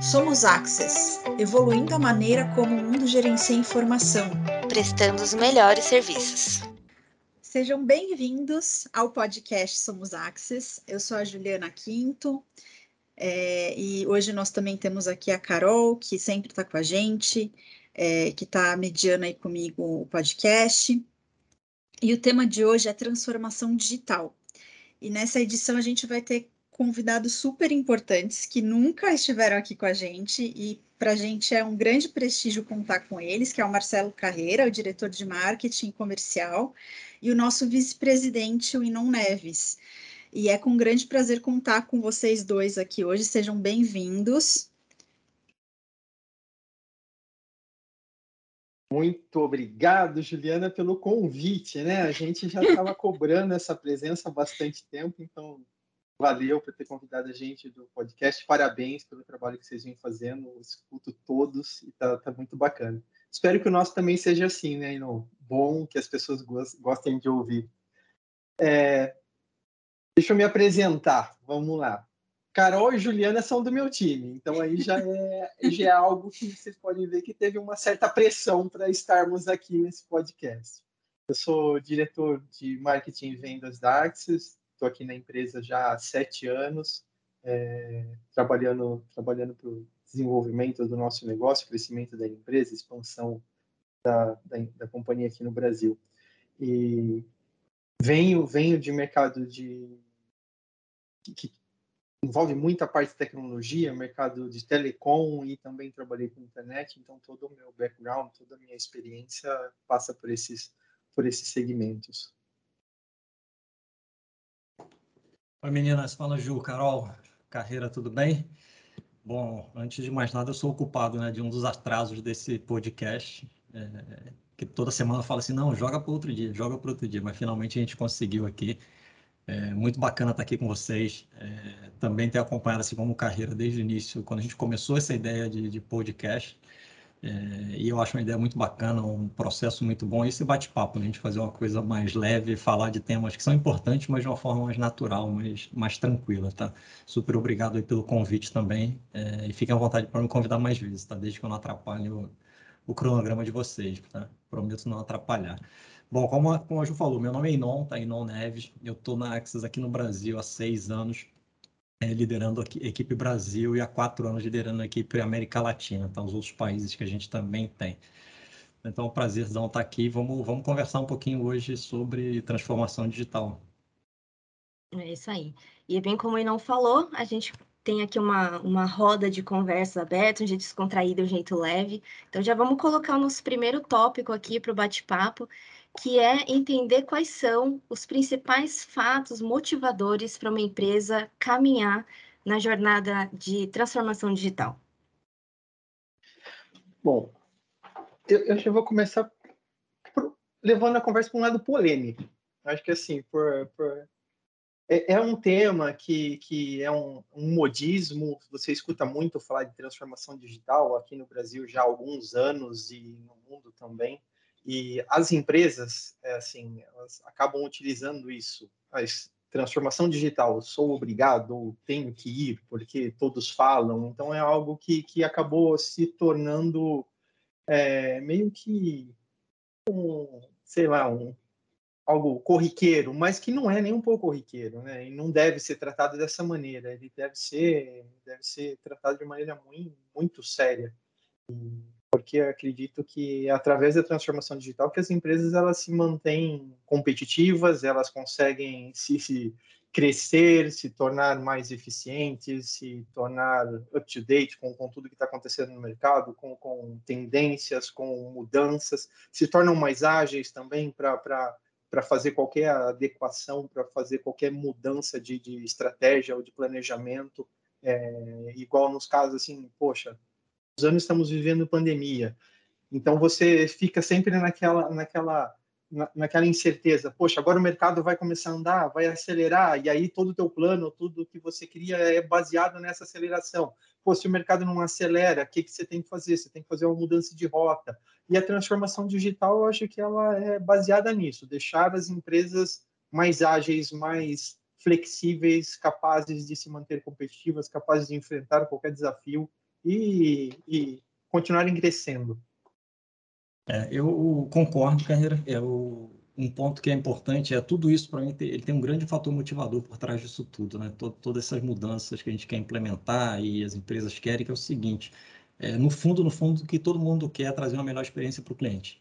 Somos Access, evoluindo a maneira como o mundo gerencia informação, prestando os melhores serviços. Sejam bem-vindos ao podcast Somos Access. Eu sou a Juliana Quinto é, e hoje nós também temos aqui a Carol, que sempre está com a gente, é, que está mediando aí comigo o podcast. E o tema de hoje é transformação digital. E nessa edição a gente vai ter convidados super importantes que nunca estiveram aqui com a gente e para a gente é um grande prestígio contar com eles, que é o Marcelo Carreira, o diretor de marketing comercial, e o nosso vice-presidente, o Inon Neves. E é com grande prazer contar com vocês dois aqui hoje. Sejam bem-vindos. Muito obrigado, Juliana, pelo convite, né? A gente já estava cobrando essa presença há bastante tempo, então Valeu por ter convidado a gente do podcast. Parabéns pelo trabalho que vocês vêm fazendo. Eu escuto todos e tá, tá muito bacana. Espero que o nosso também seja assim, né, Ino? Bom, que as pessoas gostem de ouvir. É... Deixa eu me apresentar. Vamos lá. Carol e Juliana são do meu time, então aí já é, já é algo que vocês podem ver que teve uma certa pressão para estarmos aqui nesse podcast. Eu sou diretor de marketing e vendas da Axis, Estou aqui na empresa já há sete anos, é, trabalhando trabalhando para o desenvolvimento do nosso negócio, crescimento da empresa, expansão da, da, da companhia aqui no Brasil. E venho venho de mercado de que envolve muita parte de tecnologia, mercado de telecom e também trabalhei com internet, então todo o meu background, toda a minha experiência passa por esses por esses segmentos. Oi meninas, fala Ju, Carol, carreira, tudo bem? Bom, antes de mais nada, eu sou ocupado né, de um dos atrasos desse podcast, é, que toda semana fala assim, não, joga para outro dia, joga para outro dia, mas finalmente a gente conseguiu aqui. É muito bacana estar aqui com vocês, é, também ter acompanhado assim como carreira desde o início, quando a gente começou essa ideia de, de podcast, é, e eu acho uma ideia muito bacana, um processo muito bom. Esse bate-papo, né? a gente fazer uma coisa mais leve, falar de temas que são importantes, mas de uma forma mais natural, mais, mais tranquila, tá? Super obrigado pelo convite também. É, e fiquem à vontade para me convidar mais vezes, tá? Desde que eu não atrapalhe o, o cronograma de vocês, tá? Prometo não atrapalhar. Bom, como a, como a Ju falou, meu nome é Inon, tá? Inon Neves. Eu estou na Axis aqui no Brasil há seis anos é, liderando a equipe Brasil e há quatro anos liderando a equipe América Latina, então os outros países que a gente também tem. Então, é um prazerzão estar aqui. Vamos, vamos conversar um pouquinho hoje sobre transformação digital. É isso aí. E bem como ele não falou, a gente tem aqui uma, uma roda de conversa aberta, um jeito descontraído, um jeito leve. Então, já vamos colocar o nosso primeiro tópico aqui para o bate-papo, que é entender quais são os principais fatos motivadores para uma empresa caminhar na jornada de transformação digital. Bom, eu, eu vou começar por, levando a conversa para um lado polêmico. Acho que assim, por, por é, é, um tema que, que é um, um, modismo. Você escuta muito falar de transformação digital aqui no Brasil já há alguns anos e no mundo também. E as empresas, é, assim, elas acabam utilizando isso. A transformação digital, sou obrigado ou tenho que ir porque todos falam. Então, é algo que, que acabou se tornando é, meio que um, sei lá, um, algo corriqueiro, mas que não é nem um pouco corriqueiro, né? E não deve ser tratado dessa maneira. Ele deve ser, deve ser tratado de maneira muito, muito séria. E porque acredito que é através da transformação digital que as empresas elas se mantêm competitivas, elas conseguem se, se crescer, se tornar mais eficientes, se tornar up-to-date com, com tudo que está acontecendo no mercado, com, com tendências, com mudanças, se tornam mais ágeis também para fazer qualquer adequação, para fazer qualquer mudança de, de estratégia ou de planejamento, é, igual nos casos assim, poxa, anos estamos vivendo pandemia. Então você fica sempre naquela naquela naquela incerteza. Poxa, agora o mercado vai começar a andar, vai acelerar e aí todo o teu plano, tudo que você cria é baseado nessa aceleração. Pô, se o mercado não acelera, o que que você tem que fazer? Você tem que fazer uma mudança de rota. E a transformação digital, eu acho que ela é baseada nisso, deixar as empresas mais ágeis, mais flexíveis, capazes de se manter competitivas, capazes de enfrentar qualquer desafio e, e continuarem crescendo. É, eu concordo, Carreira. É o, um ponto que é importante é tudo isso para mim. Ele tem um grande fator motivador por trás disso tudo, né? Todo, todas essas mudanças que a gente quer implementar e as empresas querem, que é o seguinte: é, no fundo, no fundo, que todo mundo quer é trazer uma melhor experiência para o cliente.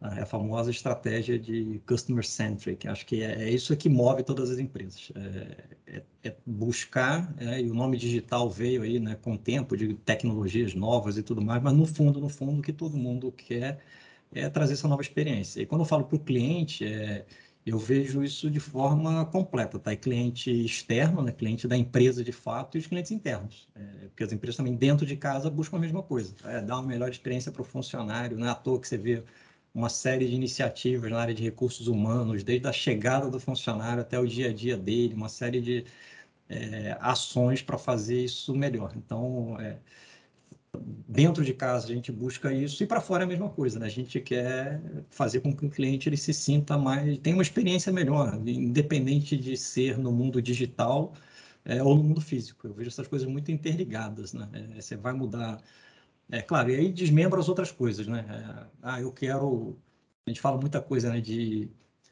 É a famosa estratégia de customer centric. Acho que é, é isso que move todas as empresas. É, é, é buscar, é, e o nome digital veio aí né, com o tempo de tecnologias novas e tudo mais, mas no fundo, no fundo, o que todo mundo quer é trazer essa nova experiência. E quando eu falo para o cliente, é, eu vejo isso de forma completa, tá? E cliente externo, né? cliente da empresa de fato, e os clientes internos. É, porque as empresas também dentro de casa buscam a mesma coisa, é, dar uma melhor experiência para o funcionário. Não é à toa que você vê uma série de iniciativas na área de recursos humanos, desde a chegada do funcionário até o dia a dia dele, uma série de é, ações para fazer isso melhor. Então, é, dentro de casa a gente busca isso e para fora é a mesma coisa, né? A gente quer fazer com que o cliente ele se sinta mais, tenha uma experiência melhor, independente de ser no mundo digital é, ou no mundo físico. Eu vejo essas coisas muito interligadas, né? É, você vai mudar, é claro, e aí desmembra as outras coisas, né? É, ah, eu quero, a gente fala muita coisa, né? De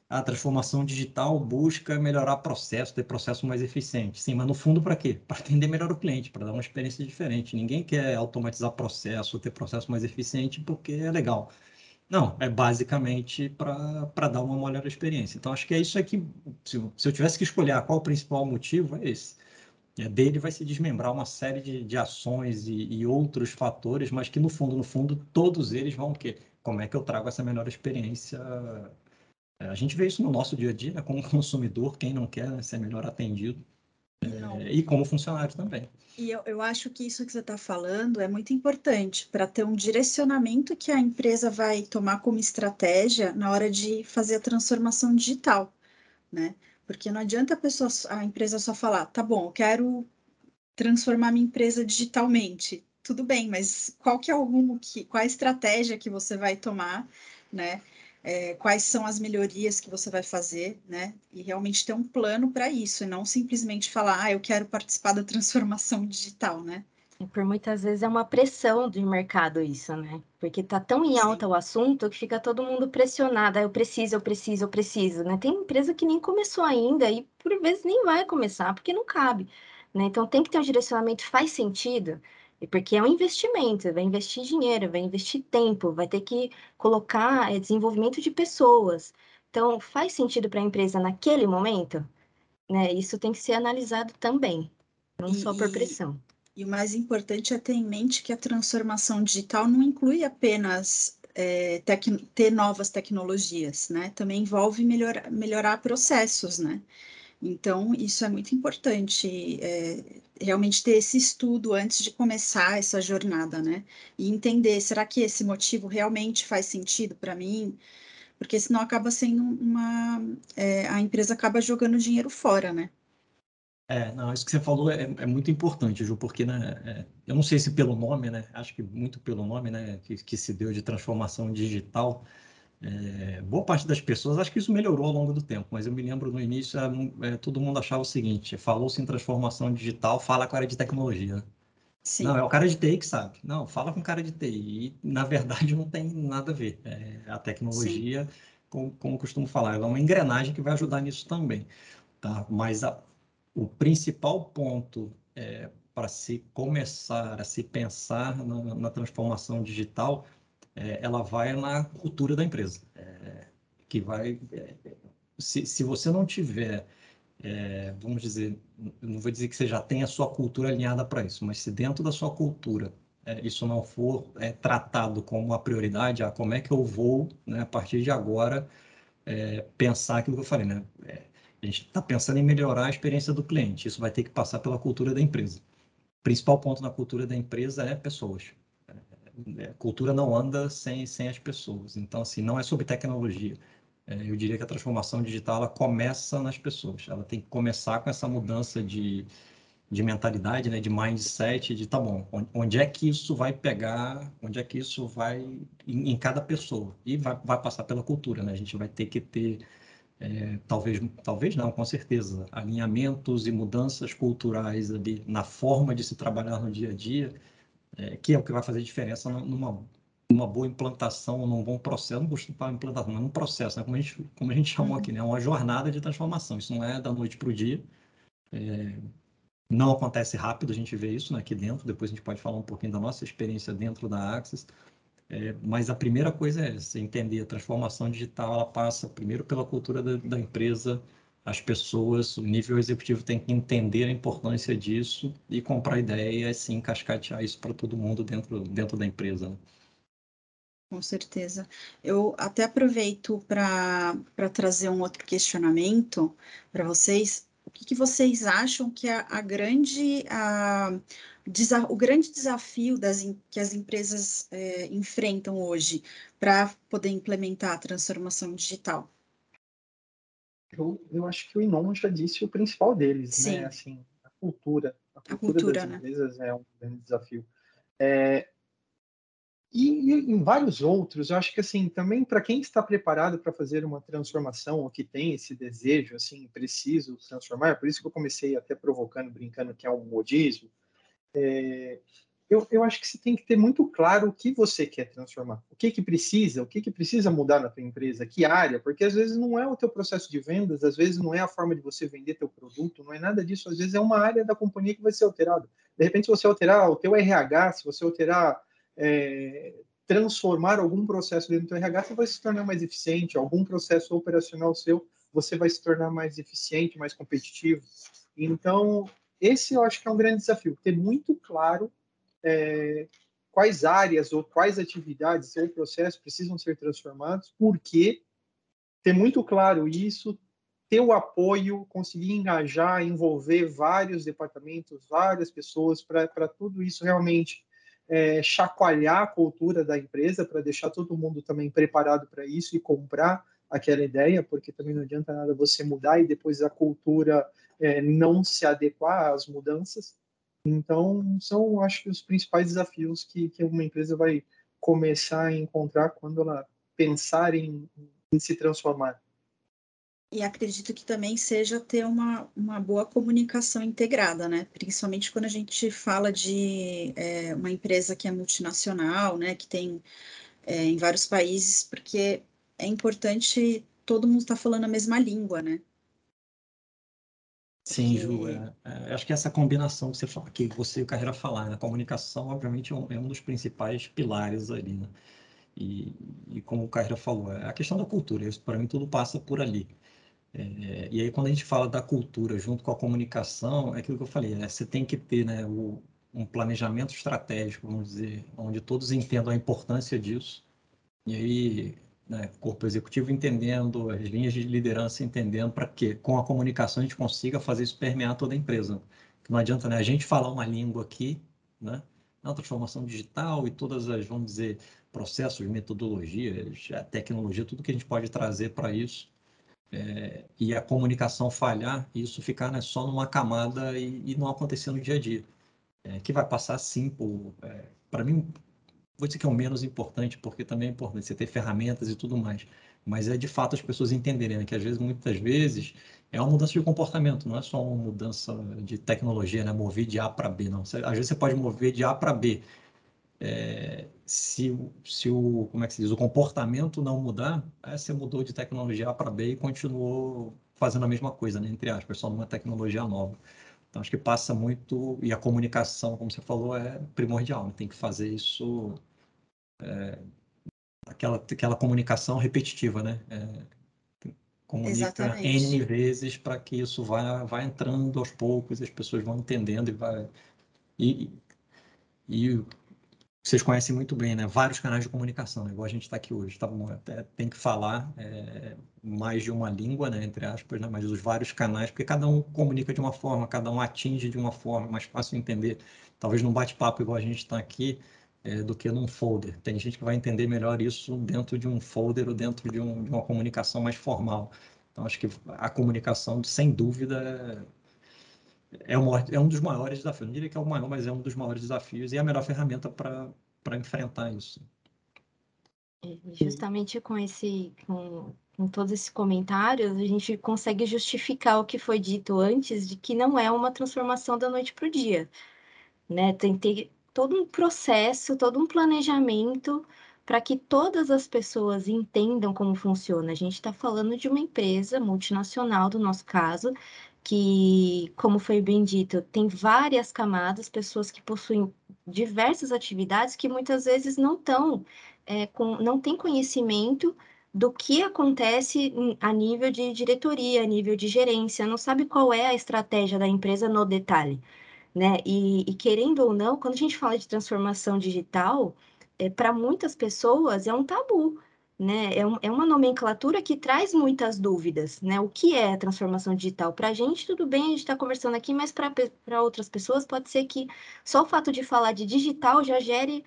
a transformação digital busca melhorar processo, ter processo mais eficiente. Sim, mas no fundo para quê? Para atender melhor o cliente, para dar uma experiência diferente. Ninguém quer automatizar processo, ter processo mais eficiente porque é legal. Não, é basicamente para dar uma melhor experiência. Então, acho que é isso aqui. Se, se eu tivesse que escolher qual o principal motivo, é esse. É, dele vai se desmembrar uma série de, de ações e, e, outros fatores, mas que no fundo, no fundo, todos eles vão o quê? Como é que eu trago essa melhor experiência é, a gente vê isso no nosso dia a dia, né, como consumidor, quem não quer ser melhor atendido, é, e como funcionário também. E eu, eu acho que isso que você está falando é muito importante para ter um direcionamento que a empresa vai tomar como estratégia na hora de fazer a transformação digital, né? Porque não adianta a pessoa, a empresa só falar, tá bom, eu quero transformar minha empresa digitalmente. Tudo bem, mas qual que é rumo que, qual a estratégia que você vai tomar, né? é, quais são as melhorias que você vai fazer, né? E realmente ter um plano para isso, e não simplesmente falar, ah, eu quero participar da transformação digital, né? Por muitas vezes é uma pressão do mercado isso, né? Porque tá tão em alta Sim. o assunto que fica todo mundo pressionado. Ah, eu preciso, eu preciso, eu preciso, né? Tem empresa que nem começou ainda e por vezes nem vai começar porque não cabe, né? Então tem que ter um direcionamento, faz sentido? porque é um investimento, vai investir dinheiro, vai investir tempo, vai ter que colocar é, desenvolvimento de pessoas. Então, faz sentido para a empresa naquele momento? Né? Isso tem que ser analisado também, não e, só por pressão. E, o mais importante é ter em mente que a transformação digital não inclui apenas é, ter novas tecnologias, né? Também envolve melhor, melhorar processos, né? Então, isso é muito importante, é, realmente ter esse estudo antes de começar essa jornada, né? E entender, será que esse motivo realmente faz sentido para mim? Porque senão acaba sendo uma. É, a empresa acaba jogando dinheiro fora, né? É, não, isso que você falou é, é muito importante, Ju, porque, né, é, eu não sei se pelo nome, né, acho que muito pelo nome, né, que, que se deu de transformação digital, é, boa parte das pessoas, acho que isso melhorou ao longo do tempo, mas eu me lembro no início, é, é, todo mundo achava o seguinte: falou-se em transformação digital, fala com a área de tecnologia. Sim. Não, é o cara de TI que sabe. Não, fala com o cara de TI. E, na verdade, não tem nada a ver. É, a tecnologia, como, como costumo falar, ela é uma engrenagem que vai ajudar nisso também. Tá? Mas a, o principal ponto é, para se começar a se pensar na, na transformação digital é, ela vai na cultura da empresa. É, que vai. É, se, se você não tiver, é, vamos dizer, não vou dizer que você já tem a sua cultura alinhada para isso, mas se dentro da sua cultura é, isso não for tratado como uma prioridade, ah, como é que eu vou, né, a partir de agora, pensar aquilo que eu falei, né? A gente está pensando em melhorar a experiência do cliente, isso vai ter que passar pela cultura da empresa. O principal ponto na cultura da empresa é pessoas. É, cultura não anda sem, sem as pessoas. Então, assim, não é sobre tecnologia. É, eu diria que a transformação digital ela começa nas pessoas. Ela tem que começar com essa mudança de, de mentalidade, né, de mindset, de tá bom, onde é que isso vai pegar, onde é que isso vai em, em cada pessoa e vai, vai passar pela cultura, né? A gente vai ter que ter é, talvez, talvez não, com certeza, alinhamentos e mudanças culturais ali na forma de se trabalhar no dia a dia é, que é o que vai fazer diferença numa, numa boa implantação, num bom processo, não gosto de implantação, mas num processo, né? como, a gente, como a gente chamou aqui, né? uma jornada de transformação. Isso não é da noite para o dia. É, não acontece rápido, a gente vê isso né, aqui dentro, depois a gente pode falar um pouquinho da nossa experiência dentro da Axis, é, mas a primeira coisa é essa, entender a transformação digital, ela passa primeiro pela cultura da, da empresa, as pessoas, o nível executivo tem que entender a importância disso e comprar ideia e assim cascatear isso para todo mundo dentro, dentro da empresa. Né? Com certeza. Eu até aproveito para trazer um outro questionamento para vocês o que, que vocês acham que é a grande, a, o grande desafio das, que as empresas é, enfrentam hoje para poder implementar a transformação digital? Eu, eu acho que o Inon já disse o principal deles, né? Sim. né? Assim, a cultura. A cultura, a cultura das né? empresas é um grande desafio. É, e, em vários outros, eu acho que assim, também para quem está preparado para fazer uma transformação, ou que tem esse desejo, assim, preciso transformar, é por isso que eu comecei até provocando, brincando que é um modismo, é, eu, eu acho que você tem que ter muito claro o que você quer transformar, o que que precisa, o que que precisa mudar na tua empresa, que área, porque às vezes não é o teu processo de vendas, às vezes não é a forma de você vender teu produto, não é nada disso, às vezes é uma área da companhia que vai ser alterada. De repente, se você alterar o teu RH, se você alterar é, transformar algum processo dentro do RH, você vai se tornar mais eficiente, algum processo operacional seu, você vai se tornar mais eficiente, mais competitivo. Então, esse eu acho que é um grande desafio, ter muito claro é, quais áreas ou quais atividades ou processos precisam ser transformados, por quê, ter muito claro isso, ter o apoio, conseguir engajar, envolver vários departamentos, várias pessoas, para tudo isso realmente é, chacoalhar a cultura da empresa para deixar todo mundo também preparado para isso e comprar aquela ideia, porque também não adianta nada você mudar e depois a cultura é, não se adequar às mudanças. Então, são, acho que, os principais desafios que, que uma empresa vai começar a encontrar quando ela pensar em, em se transformar. E acredito que também seja ter uma, uma boa comunicação integrada, né? Principalmente quando a gente fala de é, uma empresa que é multinacional, né? Que tem é, em vários países, porque é importante todo mundo estar tá falando a mesma língua, né? Sim, Ju, é, é, acho que essa combinação que você fala, que você e o Carreira falaram, né? a comunicação, obviamente, é um, é um, dos principais pilares ali, né? E, e como o Carreira falou, é a questão da cultura, isso para mim tudo passa por ali. É, e aí, quando a gente fala da cultura junto com a comunicação, é aquilo que eu falei, né? você tem que ter né, o, um planejamento estratégico, vamos dizer, onde todos entendam a importância disso. E aí, né, corpo executivo entendendo, as linhas de liderança entendendo, para que com a comunicação a gente consiga fazer isso permear toda a empresa. Não adianta né, a gente falar uma língua aqui, né, na transformação digital e todas as, vamos dizer, processos, metodologias, a tecnologia, tudo que a gente pode trazer para isso é, e a comunicação falhar, isso ficar né, só numa camada e, e, não acontecer no dia a dia. É, que vai passar sim por. É, Para mim, vou dizer que é o menos importante, porque também é importante você ter ferramentas e tudo mais. Mas é de fato as pessoas entenderem né, que às vezes, muitas vezes, é uma mudança de comportamento, não é só uma mudança de tecnologia, né? Mover de A para B, não. Você, às vezes você pode mover de A para B, é, se, se o, como é que se diz, o comportamento não mudar, você mudou de tecnologia A para B e continuou fazendo a mesma coisa, né, entre aspas, só numa tecnologia nova. Então, acho que passa muito, e a comunicação, como você falou, é primordial, né? tem que fazer isso, é, aquela, aquela comunicação repetitiva, né? É, comunica Exatamente. N vezes para que isso vá, vá entrando aos poucos, as pessoas vão entendendo e vai... E, e vocês conhecem muito bem, né? Vários canais de comunicação, né? igual a gente está aqui hoje. Tá bom? Até tem que falar é, mais de uma língua, né? entre aspas, né? mas os vários canais, porque cada um comunica de uma forma, cada um atinge de uma forma, mais fácil entender. Talvez num bate-papo igual a gente está aqui, é, do que num folder. Tem gente que vai entender melhor isso dentro de um folder ou dentro de, um, de uma comunicação mais formal. Então, acho que a comunicação, sem dúvida, é, um, é um dos maiores desafios. Não diria que é o maior, mas é um dos maiores desafios e é a melhor ferramenta para enfrentar isso. Justamente com esse, com, com todos esses comentários, a gente consegue justificar o que foi dito antes de que não é uma transformação da noite para o dia, né? Tem, tem, todo um processo, todo um planejamento para que todas as pessoas entendam como funciona. A gente está falando de uma empresa multinacional, do nosso caso, que, como foi bem dito, tem várias camadas, pessoas que possuem diversas atividades que muitas vezes não estão, é, não têm conhecimento do que acontece a nível de diretoria, a nível de gerência, não sabe qual é a estratégia da empresa no detalhe, né? E, e querendo ou não, quando a gente fala de transformação digital, é, para muitas pessoas é um tabu, né? É, um, é, uma nomenclatura que traz muitas dúvidas, né? O que é transformação digital? Para a gente, tudo bem, a gente está conversando aqui, mas para outras pessoas pode ser que só o fato de falar de digital já gere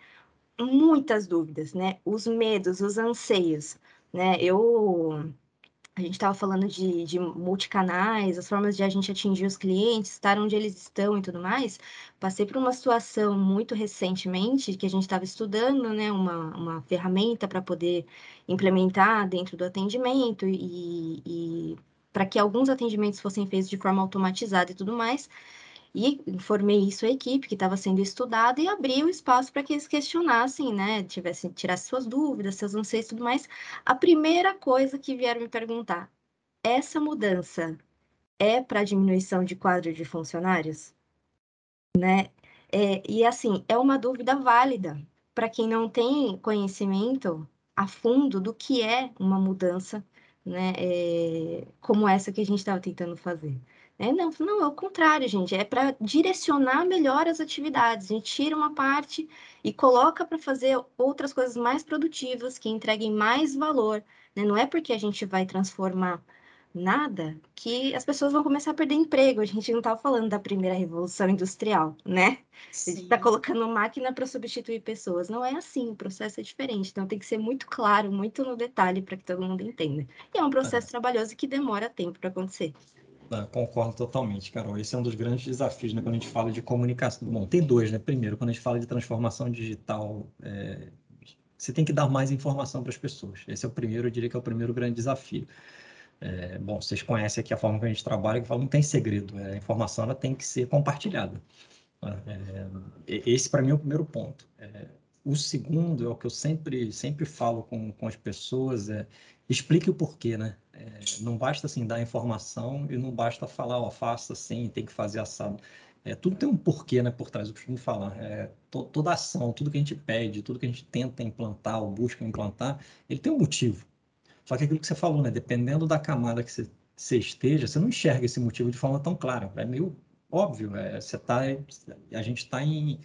muitas dúvidas, né? Os medos, os anseios né? Eu a gente estava falando de, de multicanais, as formas de a gente atingir os clientes, estar onde eles estão e tudo mais. Passei por uma situação muito recentemente que a gente estava estudando, né, uma, uma ferramenta para poder implementar dentro do atendimento e, e para que alguns atendimentos fossem feitos de forma automatizada e tudo mais. E informei isso à equipe que estava sendo estudada e abri o espaço para que eles questionassem, né? Tivessem, tirassem suas dúvidas, seus anseios e tudo mais. A primeira coisa que vieram me perguntar: essa mudança é para diminuição de quadro de funcionários? Né? É, e assim, é uma dúvida válida para quem não tem conhecimento a fundo do que é uma mudança, né? É, como essa que a gente estava tentando fazer. É, não, não, é o contrário, gente. É para direcionar melhor as atividades. A gente tira uma parte e coloca para fazer outras coisas mais produtivas, que entreguem mais valor. Né? Não é porque a gente vai transformar nada que as pessoas vão começar a perder emprego. A gente não estava falando da primeira revolução industrial, né? Sim. A gente está colocando máquina para substituir pessoas. Não é assim, o processo é diferente. Então tem que ser muito claro, muito no detalhe para que todo mundo entenda. E é um processo é. trabalhoso que demora tempo para acontecer. Ah, concordo totalmente, Carol. Esse é um dos grandes desafios, né, quando a gente fala de comunicação. Bom, tem dois, né? Primeiro, quando a gente fala de transformação digital, é... você tem que dar mais informação para as pessoas. Esse é o primeiro, eu diria que é o primeiro grande desafio. É... Bom, vocês conhecem aqui a forma que a gente trabalha, que fala, não tem segredo. É, a informação ela tem que ser compartilhada. É... Esse, para mim, é o primeiro ponto. É, o segundo é o que eu sempre, sempre falo com, com as pessoas, é explique o porquê, né? É, não basta assim dar informação e não basta falar, ó, faça assim, tem que fazer assado. É, tudo tem um porquê, né, por trás, eu costumo falar. É, to, toda ação, tudo que a gente pede, tudo que a gente tenta implantar ou busca implantar, ele tem um motivo. Só que aquilo que você falou, né, dependendo da camada que você, você esteja, você não enxerga esse motivo de forma tão clara. É meio óbvio, é, você tá, a gente está em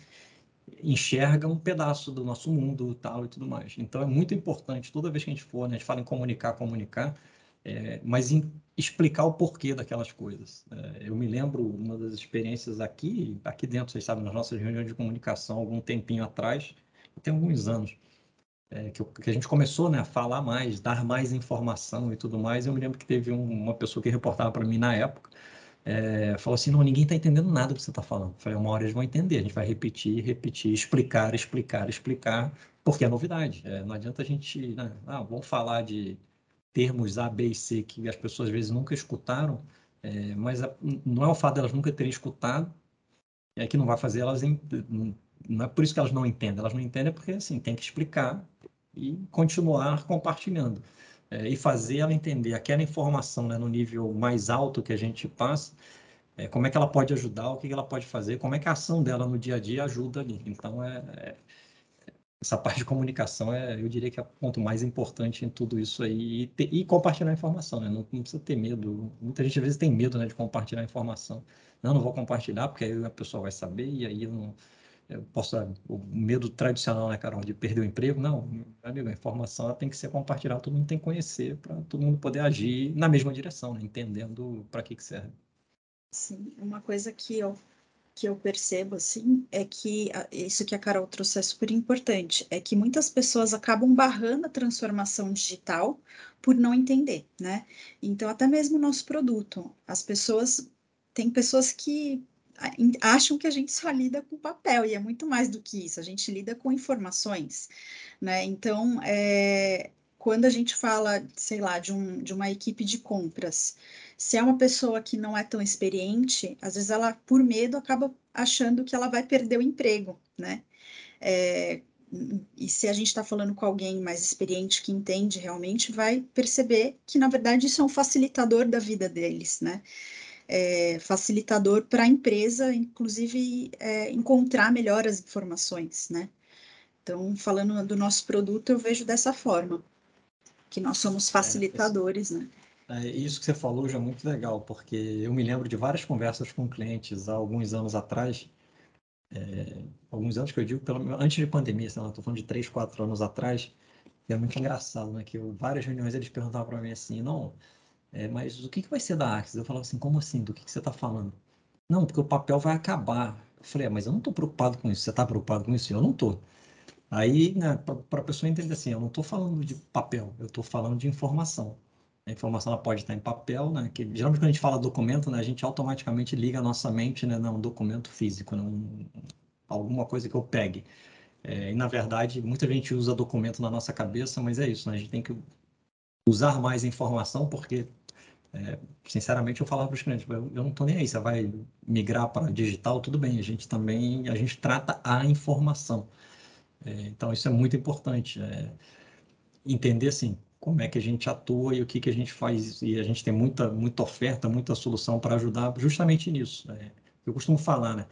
enxerga um pedaço do nosso mundo tal e tudo mais. Então é muito importante toda vez que a gente for, né, a gente fala em comunicar, comunicar, é, mas em explicar o porquê daquelas coisas. É, eu me lembro uma das experiências aqui, aqui dentro, vocês sabem, nas nossas reuniões de comunicação, algum tempinho atrás, tem alguns anos, é, que, que, a gente começou né, a falar mais, dar mais informação e tudo mais. Eu me lembro que teve um, uma pessoa que reportava para mim na época, é, falou assim, não, ninguém está entendendo nada do que você está falando. Eu falei, uma hora eles vão entender, a gente vai repetir, repetir, explicar, explicar, explicar, porque é novidade. É, não adianta a gente, né, ah, vamos falar de termos A, B e C que as pessoas às vezes nunca escutaram, é, mas a, não é o fato delas nunca terem escutado é que não vai fazer elas, não é por isso que elas não entendem, elas não entendem porque, assim, tem que explicar e continuar compartilhando é, e fazer ela entender aquela informação né, no nível mais alto que a gente passa, é, como é que ela pode ajudar, o que ela pode fazer, como é que a ação dela no dia a dia ajuda ali. Então, é, é essa parte de comunicação é, eu diria que é o ponto mais importante em tudo isso aí e, e compartilhar informação, né? Não, não, precisa ter medo. Muita gente às vezes tem medo, né, de compartilhar informação. Não, não vou compartilhar porque aí a pessoa vai saber e aí eu não eu posso o medo tradicional, né, Carol, de perder o emprego. Não, amigo, a informação tem que ser compartilhada, todo mundo tem que conhecer para todo mundo poder agir na mesma direção, né, entendendo para que, que serve. Sim, uma coisa que eu que eu percebo assim é que isso que a Carol trouxe é super importante, é que muitas pessoas acabam barrando a transformação digital por não entender, né? Então até mesmo o nosso produto, as pessoas tem pessoas que acham que a gente só lida com papel, e é muito mais do que isso, a gente lida com informações, né? Então, é, quando a gente fala, sei lá, de, um, de uma equipe de compras, se é uma pessoa que não é tão experiente, às vezes ela, por medo, acaba achando que ela vai perder o emprego, né? É, e se a gente está falando com alguém mais experiente que entende realmente, vai perceber que, na verdade, isso é um facilitador da vida deles, né? É, facilitador para a empresa, inclusive, é, encontrar melhor as informações, né? Então, falando do nosso produto, eu vejo dessa forma, que nós somos é, facilitadores, né? É, isso que você falou já é muito legal, porque eu me lembro de várias conversas com clientes há alguns anos atrás, é, alguns anos que eu digo, pelo, antes de pandemia, sei lá, estou falando de três, quatro anos atrás, e é muito engraçado, né? Que eu, várias reuniões eles perguntavam para mim assim, não, é, mas o que, que vai ser da Axis? Eu falava assim, como assim? Do que, que você está falando? Não, porque o papel vai acabar. Eu falei, é, mas eu não estou preocupado com isso. Você está preocupado com isso? Eu não estou. Aí, né, para a pessoa entender assim, eu não estou falando de papel, eu estou falando de informação. A informação ela pode estar em papel, né? Que geralmente quando a gente fala documento, né, a gente automaticamente liga a nossa mente, né, documento físico, né, um, alguma coisa que eu pegue. É, e na verdade, muita gente usa documento na nossa cabeça, mas é isso, né? A gente tem que usar mais informação, porque, é, sinceramente, eu falava para os clientes, eu, eu não estou nem aí, você vai migrar para digital, tudo bem, a gente também, a gente trata a informação. É, então, isso é muito importante. É, entender, assim, como é que a gente atua e o que, que a gente faz. E a gente tem muita, muita oferta, muita solução para ajudar justamente nisso. É, eu costumo falar, né?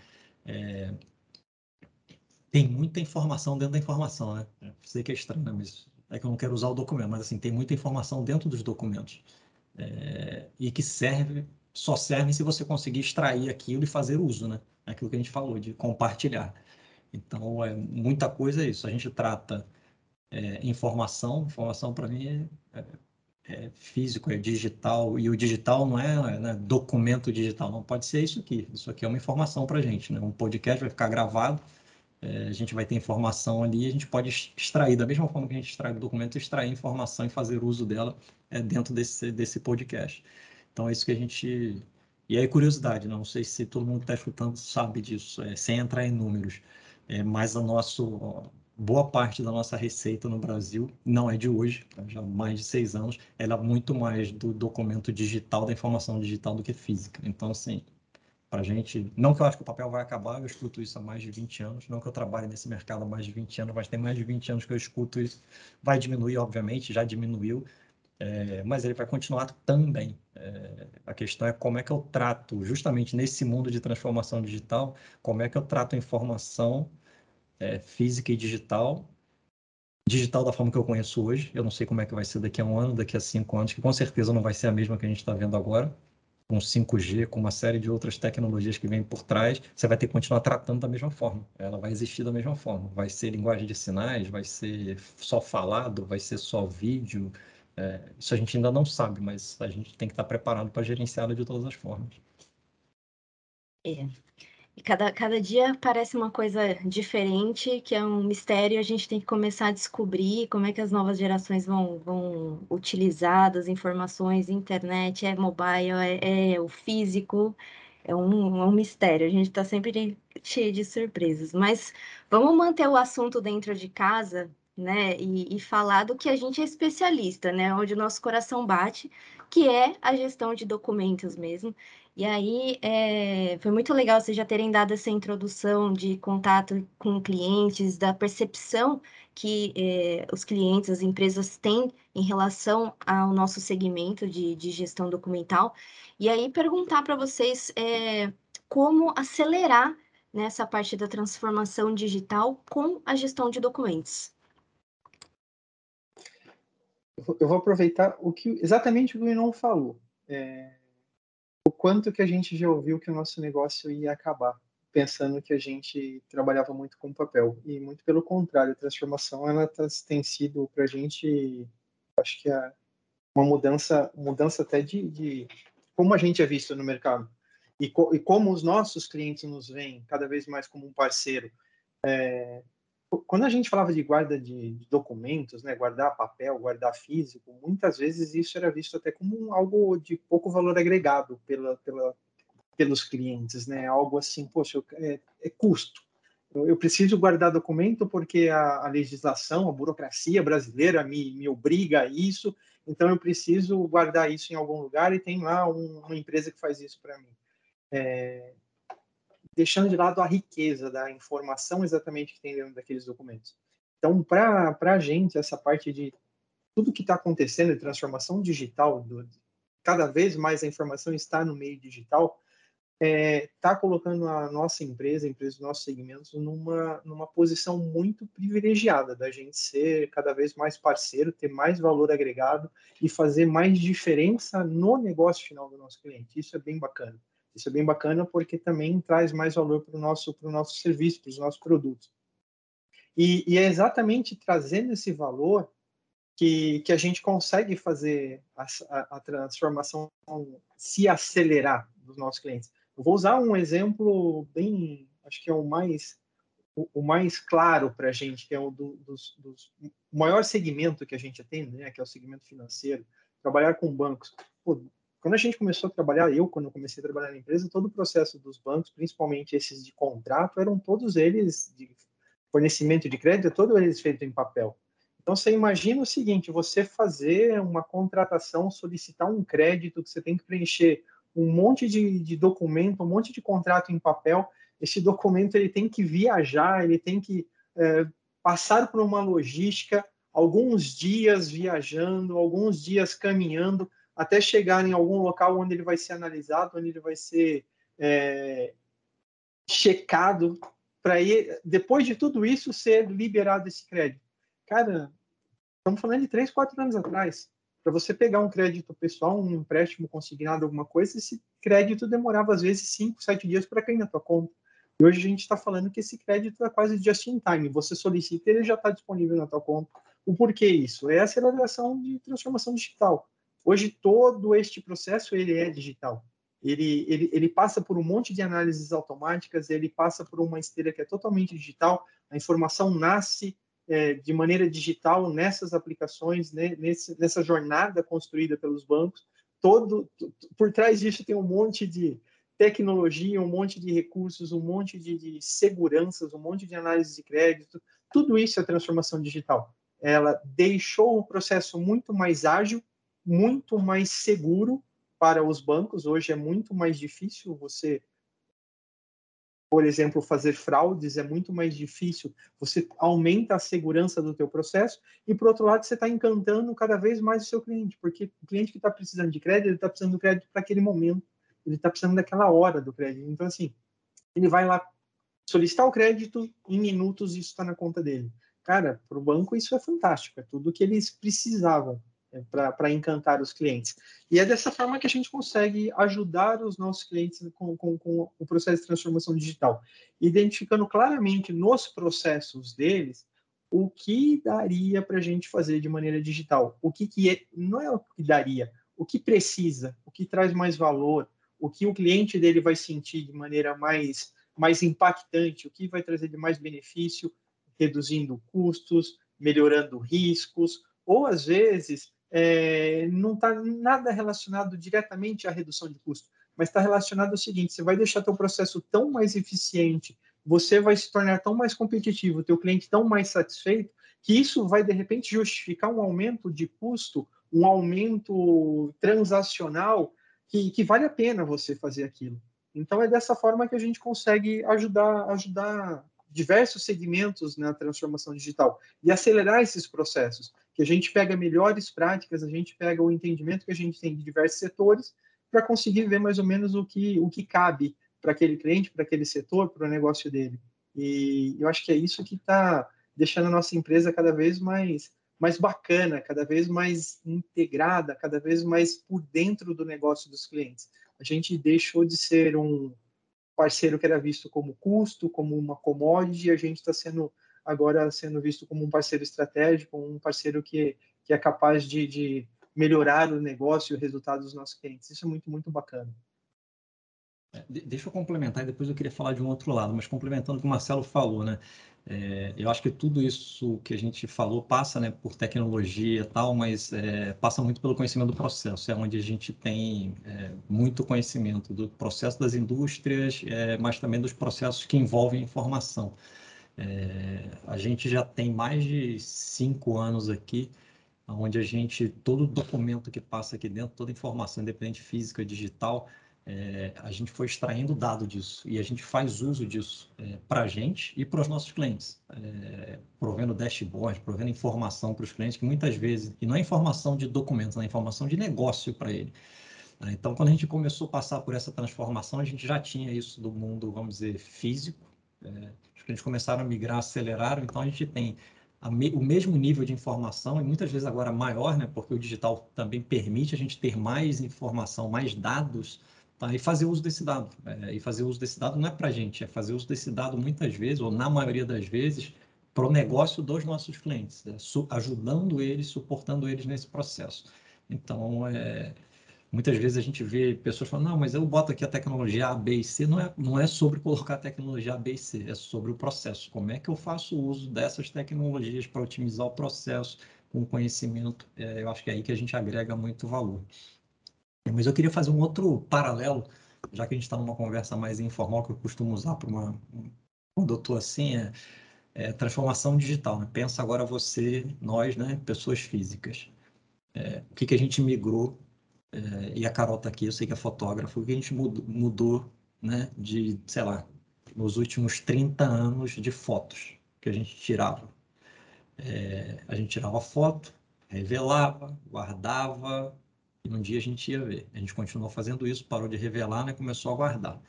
É, tem muita informação dentro da informação, né? Sei que é estranho, né? mas é que eu não quero usar o documento, mas assim, tem muita informação dentro dos documentos. É, e que serve, só serve se você conseguir extrair aquilo e fazer uso, né? Aquilo que a gente falou, de compartilhar. Então, é, muita coisa é isso. A gente trata é, informação. Informação para mim é, é, é, físico, é digital, e o digital não é né, documento digital, não pode ser isso aqui. Isso aqui é uma informação para a gente. Né? Um podcast vai ficar gravado, é, a gente vai ter informação ali, a gente pode extrair, da mesma forma que a gente extrai do documento, extrair informação e fazer uso dela é, dentro desse, desse podcast. Então é isso que a gente. E aí, curiosidade, não sei se todo mundo que está escutando sabe disso, é, sem entrar em números, é, mas o nosso boa parte da nossa receita no Brasil não é de hoje, tá? já há mais de seis anos, ela é muito mais do documento digital, da informação digital do que física. Então, assim, para a gente, não que eu acho que o papel vai acabar, eu escuto isso há mais de 20 anos, não que eu trabalhe nesse mercado há mais de 20 anos, mas tem mais de 20 anos que eu escuto isso, vai diminuir, obviamente, já diminuiu, é, mas ele vai continuar também. É, a questão é como é que eu trato, justamente nesse mundo de transformação digital, como é que eu trato a informação é, física e digital. Digital da forma que eu conheço hoje. Eu não sei como é que vai ser daqui a um ano, daqui a cinco anos, que com certeza não vai ser a mesma que a gente está vendo agora. Com 5G, com uma série de outras tecnologias que vêm por trás, você vai ter que continuar tratando da mesma forma. Ela vai existir da mesma forma. Vai ser linguagem de sinais, vai ser só falado, vai ser só vídeo. É, isso a gente ainda não sabe, mas a gente tem que estar preparado para gerenciá-la de todas as formas. É. Cada, cada dia parece uma coisa diferente, que é um mistério, a gente tem que começar a descobrir como é que as novas gerações vão, vão utilizar das informações, internet, é mobile, é, é o físico, é um, é um mistério, a gente está sempre cheio de surpresas. Mas vamos manter o assunto dentro de casa, né, e, e falar do que a gente é especialista, né, onde o nosso coração bate, que é a gestão de documentos mesmo. E aí, é, foi muito legal vocês já terem dado essa introdução de contato com clientes, da percepção que é, os clientes, as empresas têm em relação ao nosso segmento de, de gestão documental. E aí, perguntar para vocês é, como acelerar nessa parte da transformação digital com a gestão de documentos. Eu vou aproveitar o que exatamente o que Inon falou. É, quanto que a gente já ouviu que o nosso negócio ia acabar, pensando que a gente trabalhava muito com papel. E muito pelo contrário, a transformação ela tá, tem sido para a gente, acho que é uma mudança, mudança até de, de como a gente é visto no mercado e, co, e, como os nossos clientes nos veem cada vez mais como um parceiro. É, quando a gente falava de guarda de, documentos, né, guardar papel, guardar físico, muitas vezes isso era visto até como algo de pouco valor agregado pela, pela, pelos clientes, né? Algo assim, poxa, é, é custo. Eu, eu, preciso guardar documento porque a, a, legislação, a burocracia brasileira me, me obriga a isso, então eu preciso guardar isso em algum lugar e tem lá um, uma empresa que faz isso para mim. É, deixando de lado a riqueza da informação exatamente que tem dentro daqueles documentos. Então, para a gente, essa parte de tudo que está acontecendo de transformação digital, do, cada vez mais a informação está no meio digital, está é, tá colocando a nossa empresa, a empresa dos nossos segmentos, numa, numa posição muito privilegiada da gente ser cada vez mais parceiro, ter mais valor agregado e fazer mais diferença no negócio final do nosso cliente. Isso é bem bacana. Isso é bem bacana porque também traz mais valor para o nosso, nosso serviço, para os nossos produtos. E, e, é exatamente trazendo esse valor que, que a gente consegue fazer a, a, a transformação se acelerar dos nossos clientes. Eu vou usar um exemplo bem, acho que é o mais o, o mais claro para a gente, que é o do, dos, dos, maior segmento que a gente atende, né, que é o segmento financeiro, trabalhar com bancos. Pô, quando a gente começou a trabalhar, eu quando comecei a trabalhar na empresa, todo o processo dos bancos, principalmente esses de contrato, eram todos eles de fornecimento de crédito, todos eles feitos em papel. Então você imagina o seguinte: você fazer uma contratação, solicitar um crédito que você tem que preencher um monte de, de documento, um monte de contrato em papel. Esse documento ele tem que viajar, ele tem que é, passar por uma logística, alguns dias viajando, alguns dias caminhando, até chegar em algum local onde ele vai ser analisado, onde ele vai ser é, checado, para depois de tudo isso, ser liberado esse crédito. Cara, estamos falando de três, quatro anos atrás. Para você pegar um crédito pessoal, um empréstimo consignado, alguma coisa, esse crédito demorava às vezes cinco, sete dias para cair na tua conta. E hoje a gente está falando que esse crédito é quase just in time. Você solicita, ele já está disponível na tua conta. O porquê isso? É a aceleração de transformação digital. Hoje todo este processo ele é digital. Ele, ele, ele passa por um monte de análises automáticas, ele passa por uma esteira que é totalmente digital. A informação nasce é, de maneira digital nessas aplicações, né, nesse, nessa jornada construída pelos bancos. Todo por trás disso tem um monte de tecnologia, um monte de recursos, um monte de, de seguranças, um monte de análise de crédito. Tudo isso é transformação digital. Ela deixou o processo muito mais ágil, muito mais seguro para os bancos. Hoje é muito mais difícil você por exemplo, fazer fraudes é muito mais difícil. Você aumenta a segurança do teu processo e, por outro lado, você está encantando cada vez mais o seu cliente, porque o cliente que está precisando de crédito, ele está precisando do crédito para aquele momento, ele está precisando daquela hora do crédito. Então, assim, ele vai lá solicitar o crédito, em minutos isso está na conta dele. Cara, para o banco isso é fantástico, é tudo que eles precisavam para encantar os clientes. E é dessa forma que a gente consegue ajudar os nossos clientes com, com, com, o processo de transformação digital, identificando claramente nos processos deles o que daria para a gente fazer de maneira digital, o que, que é, não é o que daria, o que precisa, o que traz mais valor, o que o cliente dele vai sentir de maneira mais, mais impactante, o que vai trazer de mais benefício, reduzindo custos, melhorando riscos, ou às vezes é, não está nada relacionado diretamente à redução de custo, mas está relacionado ao seguinte: você vai deixar teu processo tão mais eficiente, você vai se tornar tão mais competitivo, teu cliente tão mais satisfeito, que isso vai de repente justificar um aumento de custo, um aumento transacional que, que vale a pena você fazer aquilo. Então é dessa forma que a gente consegue ajudar, ajudar diversos segmentos na transformação digital e acelerar esses processos, que a gente pega melhores práticas, a gente pega o entendimento que a gente tem de diversos setores para conseguir ver mais ou menos o que, o que cabe para aquele cliente, para aquele setor, para o negócio dele. E eu acho que é isso que está deixando a nossa empresa cada vez mais, mais bacana, cada vez mais integrada, cada vez mais por dentro do negócio dos clientes. A gente deixou de ser um, parceiro que era visto como custo, como uma commodity, a gente está sendo agora sendo visto como um parceiro estratégico, um parceiro que, que é capaz de, de melhorar o negócio e o resultado dos nossos clientes. Isso é muito, muito bacana. É, deixa eu complementar e depois eu queria falar de um outro lado, mas complementando o que o Marcelo falou, né? É, eu acho que tudo isso que a gente falou passa né, por tecnologia e tal, mas é, passa muito pelo conhecimento do processo, é onde a gente tem é, muito conhecimento do processo das indústrias, é, mas também dos processos que envolvem informação. É, a gente já tem mais de cinco anos aqui, onde a gente, todo documento que passa aqui dentro, toda informação, independente física, digital, é, a gente foi extraindo dado disso e a gente faz uso disso é, para a gente e para os nossos clientes, é, provendo dashboard, provendo informação para os clientes, que muitas vezes, e não é informação de documentos, é informação de negócio para ele. Então, quando a gente começou a passar por essa transformação, a gente já tinha isso do mundo, vamos dizer, físico, é, os clientes começaram a migrar, aceleraram, então a gente tem me, o mesmo nível de informação e muitas vezes agora maior, né, porque o digital também permite a gente ter mais informação, mais dados Tá? E fazer uso desse dado. É, e fazer uso desse dado não é para a gente, é fazer uso desse dado muitas vezes, ou na maioria das vezes, para o negócio dos nossos clientes, é, ajudando eles, suportando eles nesse processo. Então, é, muitas vezes a gente vê pessoas falando, não, mas eu boto aqui a tecnologia A, B e C. Não é, não é sobre colocar a tecnologia A, B e C, é sobre o processo. Como é que eu faço uso dessas tecnologias para otimizar o processo com conhecimento? É, eu acho que é aí que a gente agrega muito valor. Mas eu queria fazer um outro paralelo, já que a gente está numa conversa mais informal, que eu costumo usar para uma. Quando assim, é, é, transformação digital. Né? Pensa agora você, nós, né, pessoas físicas. É, o que, que a gente migrou, é, e a Carol está aqui, eu sei que é fotógrafa, o que a gente mudou, mudou né, de, sei lá, nos últimos 30 anos de fotos que a gente tirava. É, a gente tirava foto, revelava, guardava, e um dia a gente ia ver. A gente continuou fazendo isso, parou de revelar, né? Começou a guardar.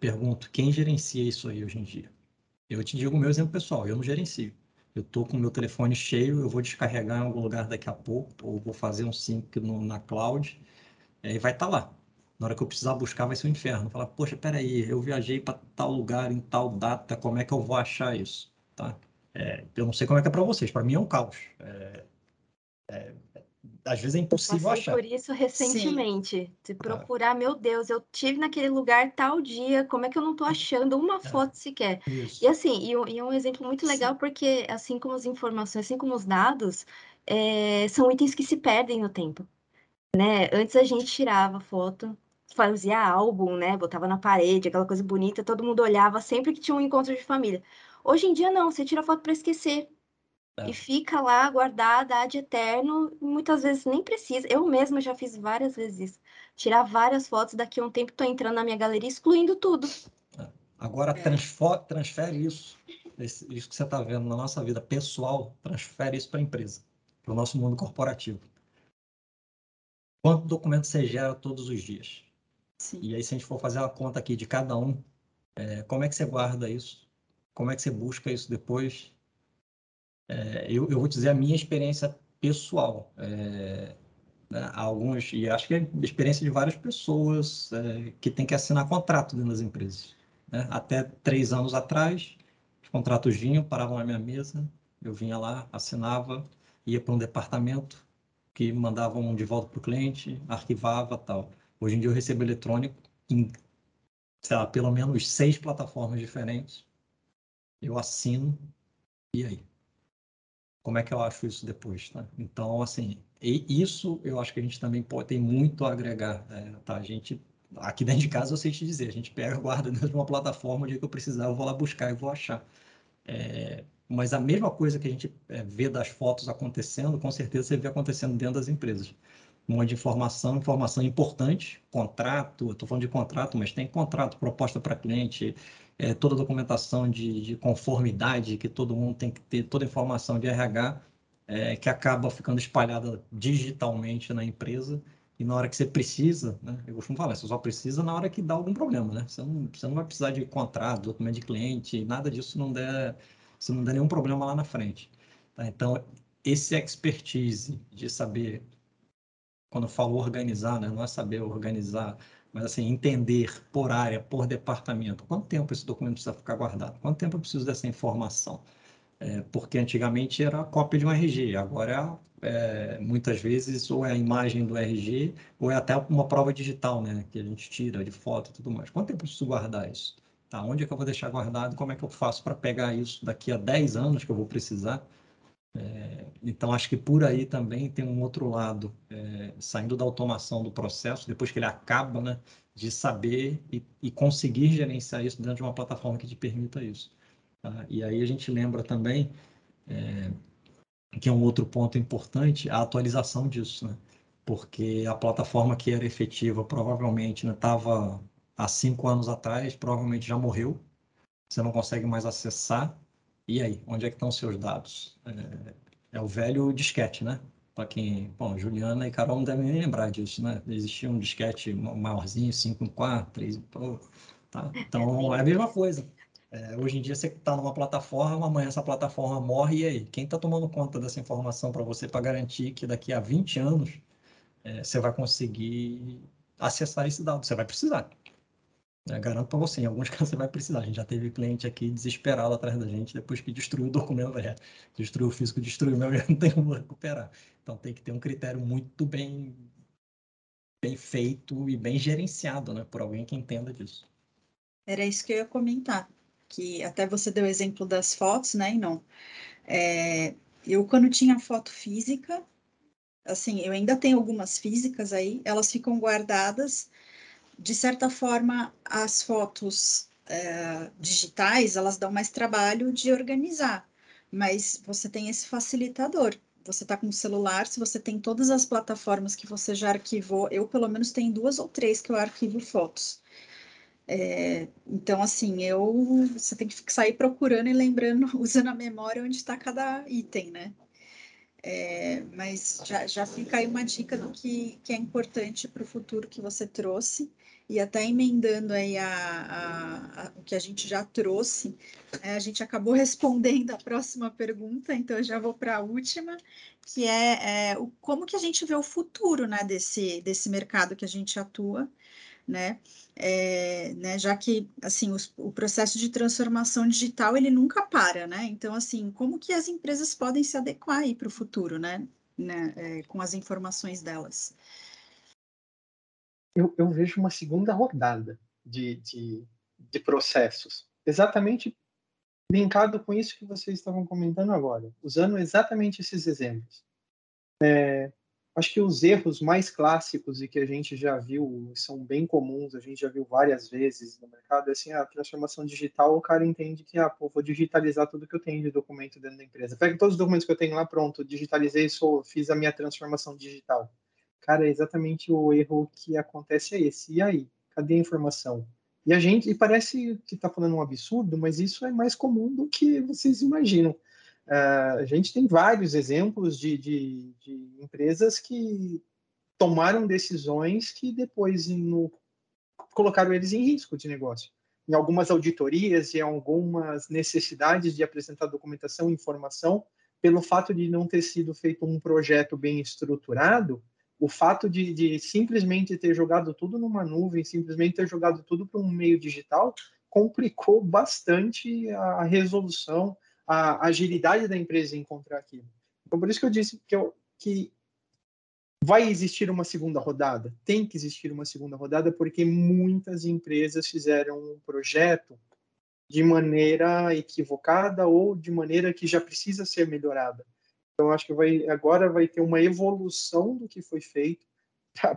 Pergunto, quem gerencia isso aí hoje em dia? Eu te digo o meu exemplo pessoal, eu não gerencio. Eu estou com o meu telefone cheio, eu vou descarregar em algum lugar daqui a pouco, ou vou fazer um sync no, na cloud, e vai estar tá lá. Na hora que eu precisar buscar, vai ser um inferno. Falar, poxa, peraí, eu viajei para tal lugar, em tal data, como é que eu vou achar isso? Tá? É, eu não sei como é que é para vocês, para mim é um caos. É, é, às vezes é impossível Passei achar. por isso recentemente. Sim. Se procurar, ah. meu Deus, eu tive naquele lugar tal dia, como é que eu não estou achando uma é. foto sequer? Isso. E assim, e, e, é um exemplo muito legal Sim. porque assim como as informações, assim como os dados, é, são itens que se perdem no tempo. Né? Antes a gente tirava foto, fazia álbum, né? Botava na parede, aquela coisa bonita, todo mundo olhava sempre que tinha um encontro de família. Hoje em dia não, você tira foto para esquecer. É. E fica lá guardada ad eterno, muitas vezes nem precisa. Eu mesma já fiz várias vezes isso. Tirar várias fotos, daqui a um tempo estou entrando na minha galeria excluindo tudo. É. Agora é. transfere isso, isso que você está vendo na nossa vida pessoal, transfere isso para a empresa, para o nosso mundo corporativo. Quanto documento você gera todos os dias? Sim. E aí, se a gente for fazer uma conta aqui de cada um, é, como é que você guarda isso? Como é que você busca isso depois? É, eu, eu, vou dizer a minha experiência pessoal. É, né, alguns, e acho que é a experiência de várias pessoas é, que têm que assinar contrato dentro das empresas. Né? Até três anos atrás, os contratos vinham, paravam na minha mesa, eu vinha lá, assinava, ia para um departamento que mandavam de volta para o cliente, arquivava tal. Hoje em dia eu recebo eletrônico em, sei lá, pelo menos seis plataformas diferentes. Eu assino, e aí? Como é que eu acho isso depois, tá? Então, assim, isso eu acho que a gente também pode, tem muito a agregar, é, tá? A gente, aqui dentro de casa eu sei te dizer, a gente pega, guarda dentro de uma plataforma, o dia que eu precisar eu vou lá buscar e vou achar. É, mas a mesma coisa que a gente é, vê das fotos acontecendo, com certeza você vê acontecendo dentro das empresas. Um monte de informação, informação importante, contrato, estou falando de contrato, mas tem contrato, proposta para cliente, é, toda a documentação de, de, conformidade que todo mundo tem que ter, toda a informação de RH é, que acaba ficando espalhada digitalmente na empresa e na hora que você precisa, né, eu costumo falar, você só precisa na hora que dá algum problema, né? Você não, você não vai precisar de contrato, documento de cliente, nada disso não der, se não der nenhum problema lá na frente. Tá? Então, esse expertise de saber, quando eu falo organizar, né, não é saber organizar mas assim, entender por área, por departamento, quanto tempo esse documento precisa ficar guardado, quanto tempo eu preciso dessa informação. É, porque antigamente era a cópia de um RG, agora é, muitas vezes ou é a imagem do RG ou é até uma prova digital, né, que a gente tira de foto e tudo mais. Quanto tempo eu preciso guardar isso? Tá, onde é que eu vou deixar guardado? Como é que eu faço para pegar isso daqui a 10 anos que eu vou precisar? É, então, acho que por aí também tem um outro lado, é, saindo da automação do processo, depois que ele acaba, né, de saber e, e, conseguir gerenciar isso dentro de uma plataforma que te permita isso. Tá? E aí a gente lembra também, é, que é um outro ponto importante, a atualização disso. Né? porque a plataforma que era efetiva provavelmente estava né, há cinco anos atrás, provavelmente já morreu, você não consegue mais acessar. E aí, onde é que estão seus dados? É, é o velho disquete, né? Para quem, bom, Juliana e Carol não devem nem lembrar disso, né? Existia um disquete maiorzinho, 5 em 4, 3 em tá? Então, é a mesma coisa. É, hoje em dia você está numa plataforma, amanhã essa plataforma morre, e aí? Quem está tomando conta dessa informação para você para garantir que daqui a 20 anos é, você vai conseguir acessar esse dado? Você vai precisar. É, garanto para você, em alguns casos você vai precisar. A gente já teve cliente aqui desesperado atrás da gente depois que destruiu o documento. É, destruiu o físico, destruiu o meu, não tem como recuperar. Então tem que ter um critério muito bem, bem feito e bem gerenciado né, por alguém que entenda disso. Era isso que eu ia comentar, que até você deu exemplo das fotos, né, e não. É, eu, quando tinha foto física, assim, eu ainda tenho algumas físicas aí, elas ficam guardadas de certa forma, as fotos é, digitais, elas dão mais trabalho de organizar, mas você tem esse facilitador. Você está com o celular, se você tem todas as plataformas que você já arquivou, eu pelo menos tenho duas ou três que eu arquivo fotos. É, então, assim, eu você tem que sair procurando e lembrando, usando a memória onde está cada item, né? É, mas já, já fica aí uma dica do que, que é importante para o futuro que você trouxe. E até emendando aí a, a, a, o que a gente já trouxe, é, a gente acabou respondendo a próxima pergunta, então eu já vou para a última, que é, é, o, como que a gente vê o futuro né, desse, desse mercado que a gente atua, né? É, né, já que assim os, o processo de transformação digital ele nunca para, né? Então assim, como que as empresas podem se adequar para o futuro, né? né é, com as informações delas? Eu, eu vejo uma segunda rodada de, de, de processos, exatamente linkado com isso que vocês estavam comentando agora, usando exatamente esses exemplos. É, Acho que os erros mais clássicos e que a gente já viu, são bem comuns, a gente já viu várias vezes no mercado, é assim, a transformação digital, o cara entende que, ah, pô, vou digitalizar tudo que eu tenho de documento dentro da empresa. Pega todos os documentos que eu tenho lá, pronto, digitalizei, sou, fiz a minha transformação digital. Cara, é exatamente o erro que acontece é esse. E aí? Cadê a informação? E a gente, e parece que está falando um absurdo, mas isso é mais comum do que vocês imaginam. Uh, a gente tem vários exemplos de, de, de, empresas que tomaram decisões que depois no, colocaram eles em risco de negócio. Em algumas auditorias e algumas necessidades de apresentar documentação e informação, pelo fato de não ter sido feito um projeto bem estruturado, o fato de, de simplesmente ter jogado tudo numa nuvem, simplesmente ter jogado tudo para um meio digital, complicou bastante a resolução a agilidade da empresa em encontrar aquilo. Então, por isso que eu disse que, eu, que vai existir uma segunda rodada, tem que existir uma segunda rodada, porque muitas empresas fizeram um projeto de maneira equivocada ou de maneira que já precisa ser melhorada. Então, acho que vai, agora vai ter uma evolução do que foi feito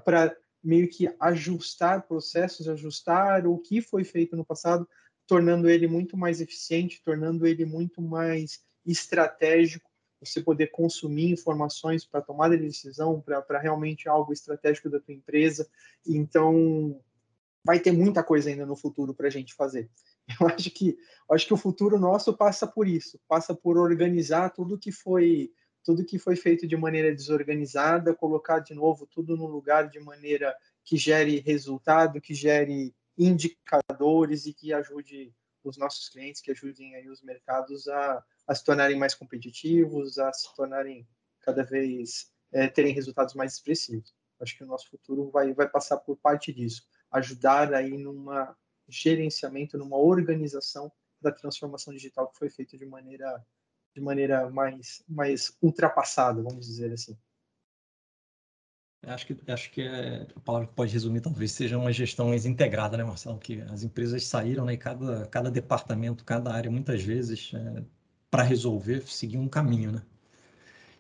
para meio que ajustar processos, ajustar o que foi feito no passado tornando ele muito mais eficiente, tornando ele muito mais estratégico, você poder consumir informações para tomada de decisão, para realmente algo estratégico da tua empresa. Então, vai ter muita coisa ainda no futuro para a gente fazer. Eu acho que, acho que o futuro nosso passa por isso, passa por organizar tudo que foi tudo que foi feito de maneira desorganizada, colocar de novo tudo no lugar de maneira que gere resultado, que gere indicadores e que ajude os nossos clientes, que ajudem aí os mercados a, a se tornarem mais competitivos, a se tornarem cada vez é, terem resultados mais expressivos. Acho que o nosso futuro vai, vai passar por parte disso, ajudar aí numa gerenciamento, numa organização da transformação digital que foi feita de maneira de maneira mais mais ultrapassada, vamos dizer assim. Acho que, acho que é, a palavra que pode resumir talvez seja uma gestão mais integrada, né, Marcelo? Que as empresas saíram, né, e cada, cada departamento, cada área, muitas vezes, é, para resolver, seguir um caminho, né?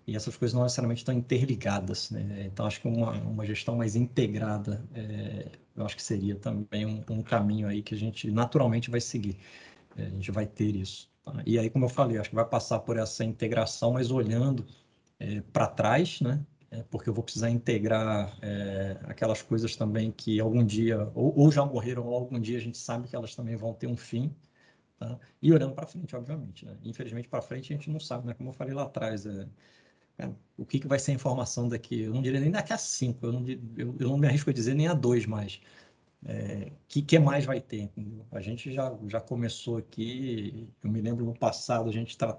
E essas coisas não necessariamente estão interligadas, né? Então, acho que uma, uma gestão mais integrada, é, eu acho que seria também um, um, caminho aí que a gente naturalmente vai seguir. É, a gente vai ter isso. Tá? E aí, como eu falei, acho que vai passar por essa integração, mas olhando é, para trás, né? é, porque eu vou precisar integrar é, aquelas coisas também que algum dia, ou, ou, já morreram, ou algum dia a gente sabe que elas também vão ter um fim. Tá? E olhando para frente, obviamente. Né? Infelizmente, para frente, a gente não sabe, né? como eu falei lá atrás. É, é, o que, que vai ser a informação daqui? Eu não diria nem daqui a cinco, eu não, eu, eu não me arrisco a dizer nem a dois mais. É, que, que mais vai ter? Entendeu? A gente já, já começou aqui, eu me lembro no passado, a gente tra,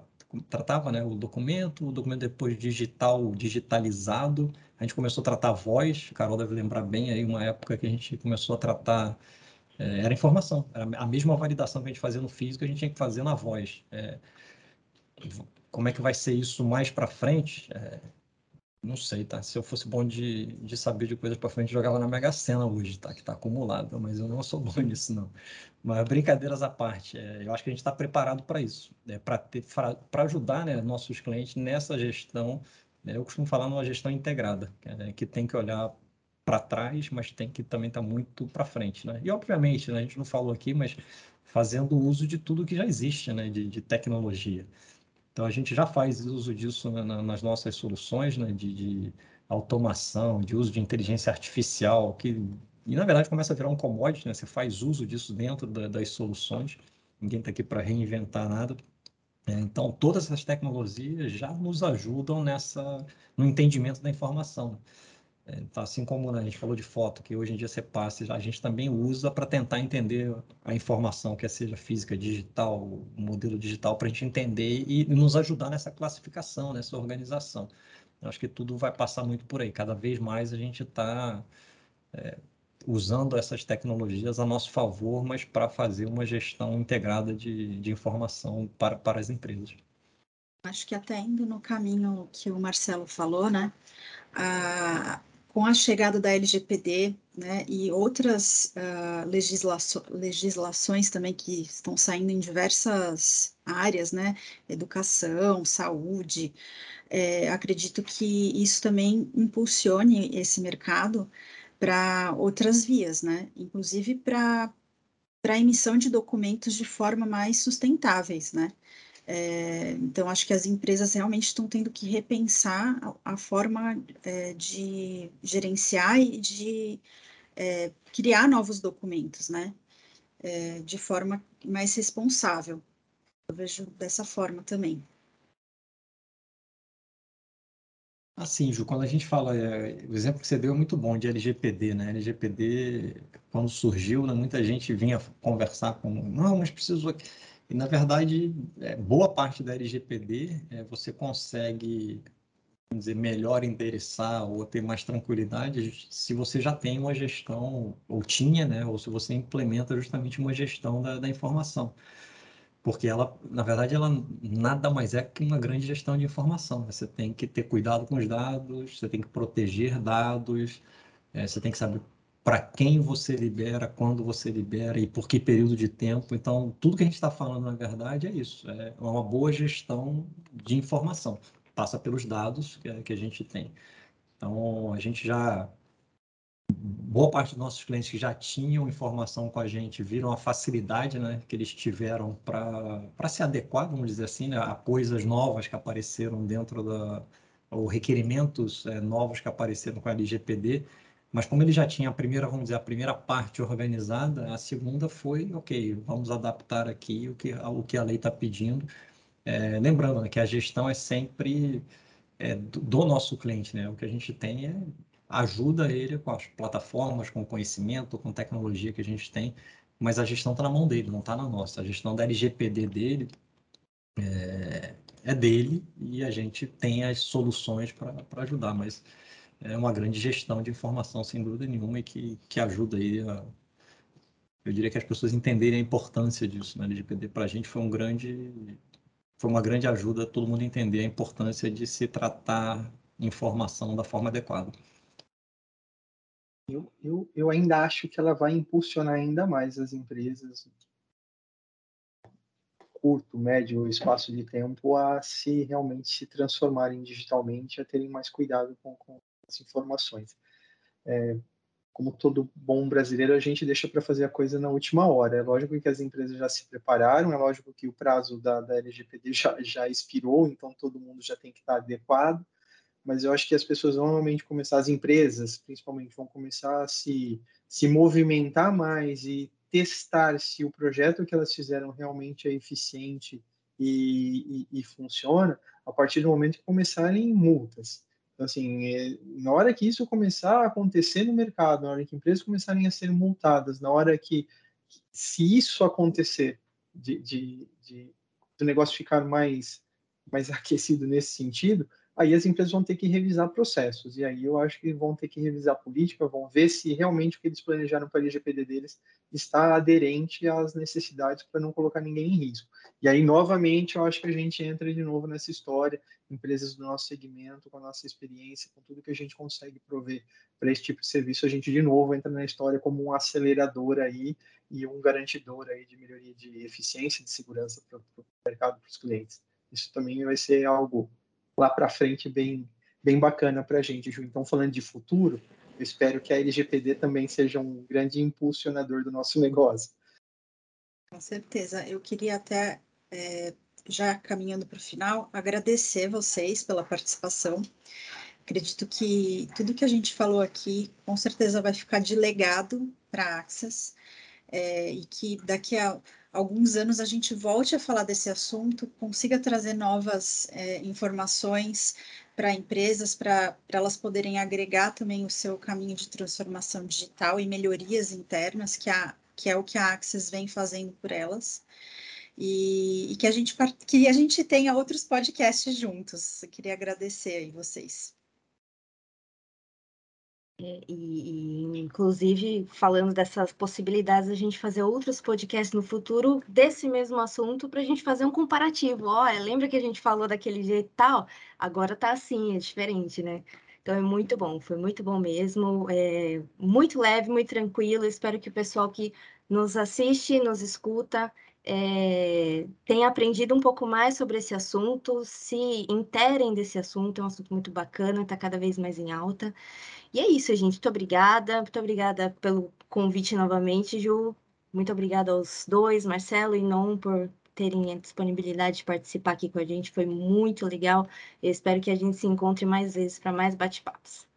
tratava né, o documento, o documento depois digital, digitalizado, a gente começou a tratar a voz, Carol deve lembrar bem aí uma época que a gente começou a tratar, é, era informação, era a mesma validação que a gente fazia no físico, a gente tinha que fazer na voz. É, como é que vai ser isso mais para frente? É, não sei, tá? Se eu fosse bom de, de saber de coisas para frente, jogava na Mega Sena hoje, tá? Que tá acumulado, mas eu não sou bom nisso, não. Mas brincadeiras à parte, é, eu acho que a gente está preparado para isso, né? para ajudar né, nossos clientes nessa gestão. Né? Eu costumo falar numa gestão integrada, né? que tem que olhar para trás, mas tem que também estar tá muito para frente, né? E obviamente, né, a gente não falou aqui, mas fazendo uso de tudo que já existe, né, de, de tecnologia. Então, a gente já faz uso disso na, nas nossas soluções, né, de, de, automação, de uso de inteligência artificial, que, e na verdade começa a virar um commodity, né? você faz uso disso dentro da, das soluções, ninguém está aqui para reinventar nada. É, então, todas essas tecnologias já nos ajudam nessa, no entendimento da informação. Então, assim como né, a gente falou de foto, que hoje em dia você passa, a gente também usa para tentar entender a informação, quer seja física, digital, modelo digital, para a gente entender e nos ajudar nessa classificação, nessa organização. Eu acho que tudo vai passar muito por aí. Cada vez mais a gente está é, usando essas tecnologias a nosso favor, mas para fazer uma gestão integrada de, de informação para, para as empresas. Acho que até indo no caminho que o Marcelo falou, né? Com a chegada da LGPD né, e outras uh, legislações também que estão saindo em diversas áreas, né, educação, saúde, é, acredito que isso também impulsione esse mercado para outras vias, né, inclusive para a emissão de documentos de forma mais sustentáveis, né, é, então, acho que as empresas realmente estão tendo que repensar a, a forma é, de gerenciar e de é, criar novos documentos, né? É, de forma mais responsável. Eu vejo dessa forma também. Assim, Ju, quando a gente fala, é, o exemplo que você deu é muito bom de LGPD, né? LGPD, quando surgiu, né, muita gente vinha conversar com, não, mas preciso e, na verdade, é, boa parte da LGPD é, você consegue vamos dizer, melhor endereçar ou ter mais tranquilidade se você já tem uma gestão, ou tinha, né, ou se você implementa justamente uma gestão da, da informação. Porque ela, na verdade, ela nada mais é que uma grande gestão de informação. Você tem que ter cuidado com os dados, você tem que proteger dados, é, você tem que saber para quem você libera, quando você libera e por que período de tempo. Então, tudo que a gente está falando, na verdade, é isso. É uma boa gestão de informação. Passa pelos dados que, a gente tem. Então, a gente já... Boa parte dos nossos clientes que já tinham informação com a gente viram a facilidade né, que eles tiveram para se adequar, vamos dizer assim, né, a coisas novas que apareceram dentro da... ou requerimentos é, novos que apareceram com a LGPD mas como ele já tinha a primeira, vamos dizer, a primeira parte organizada, a segunda foi, ok, vamos adaptar aqui o que, o que a lei está pedindo. É, lembrando né, que a gestão é sempre é, do, do, nosso cliente, né? O que a gente tem é ajuda ele com as plataformas, com o conhecimento, com tecnologia que a gente tem, mas a gestão está na mão dele, não está na nossa. A gestão da LGPD dele é, é dele e a gente tem as soluções para ajudar, mas é uma grande gestão de informação, sem dúvida nenhuma, e que, que ajuda aí a, eu diria que as pessoas entenderem a importância disso. Né? LGPD para a gente foi um grande, foi uma grande ajuda todo mundo entender a importância de se tratar informação da forma adequada. Eu, eu, eu ainda acho que ela vai impulsionar ainda mais as empresas curto, médio espaço de tempo a se realmente se transformarem digitalmente, a terem mais cuidado com, com informações. É, como todo bom brasileiro, a gente deixa para fazer a coisa na última hora. É lógico que as empresas já se prepararam, é lógico que o prazo da, da LGPD já, já expirou, então todo mundo já tem que estar adequado, mas eu acho que as pessoas vão realmente começar, as empresas principalmente, vão começar a se, se movimentar mais e testar se o projeto que elas fizeram realmente é eficiente e, e, e funciona a partir do momento que começarem multas. Então, assim, é, na hora que isso começar a acontecer no mercado, na hora que empresas começarem a ser multadas, na hora que, se isso acontecer, de, de, de do negócio ficar mais, mais aquecido nesse sentido, aí as empresas vão ter que revisar processos. E aí eu acho que vão ter que revisar a política, vão ver se realmente o que eles planejaram para a LGPD deles está aderente às necessidades para não colocar ninguém em risco. E aí, novamente, eu acho que a gente entra de novo nessa história, empresas do nosso segmento, com a nossa experiência, com tudo que a gente consegue prover para esse tipo de serviço, a gente de novo entra na história como um acelerador aí e um garantidor aí de melhoria de eficiência de segurança para o mercado, para os clientes. Isso também vai ser algo lá para frente bem, bem bacana para a gente, Ju. Então, falando de futuro, eu espero que a LGPD também seja um grande impulsionador do nosso negócio. Com certeza. Eu queria até, é, já caminhando para o final, agradecer vocês pela participação. Acredito que tudo que a gente falou aqui, com certeza vai ficar de legado para a Access, é, e que daqui a alguns anos a gente volte a falar desse assunto, consiga trazer novas é, informações para empresas, para elas poderem agregar também o seu caminho de transformação digital e melhorias internas, que, a, que é o que a Access vem fazendo por elas. E, e que, a gente, que a gente tenha outros podcasts juntos. Eu queria agradecer aí vocês. E, e, inclusive, falando dessas possibilidades, a gente fazer outros podcasts no futuro desse mesmo assunto para a gente fazer um comparativo. Olha, lembra que a gente falou daquele jeito tal? Agora tá assim, é diferente, né? Então é muito bom, foi muito bom mesmo, é muito leve, muito tranquilo. Espero que o pessoal que nos assiste, nos escuta, é, aprendido um pouco mais sobre esse assunto, se interem desse assunto, é um assunto muito bacana, está cada vez mais em alta. E é isso, gente. Muito obrigada. Muito obrigada pelo convite novamente, Ju. Muito obrigada aos dois, Marcelo e Non, por terem a disponibilidade de participar aqui com a gente. Foi muito legal. Eu espero que a gente se encontre mais vezes para mais bate-papos.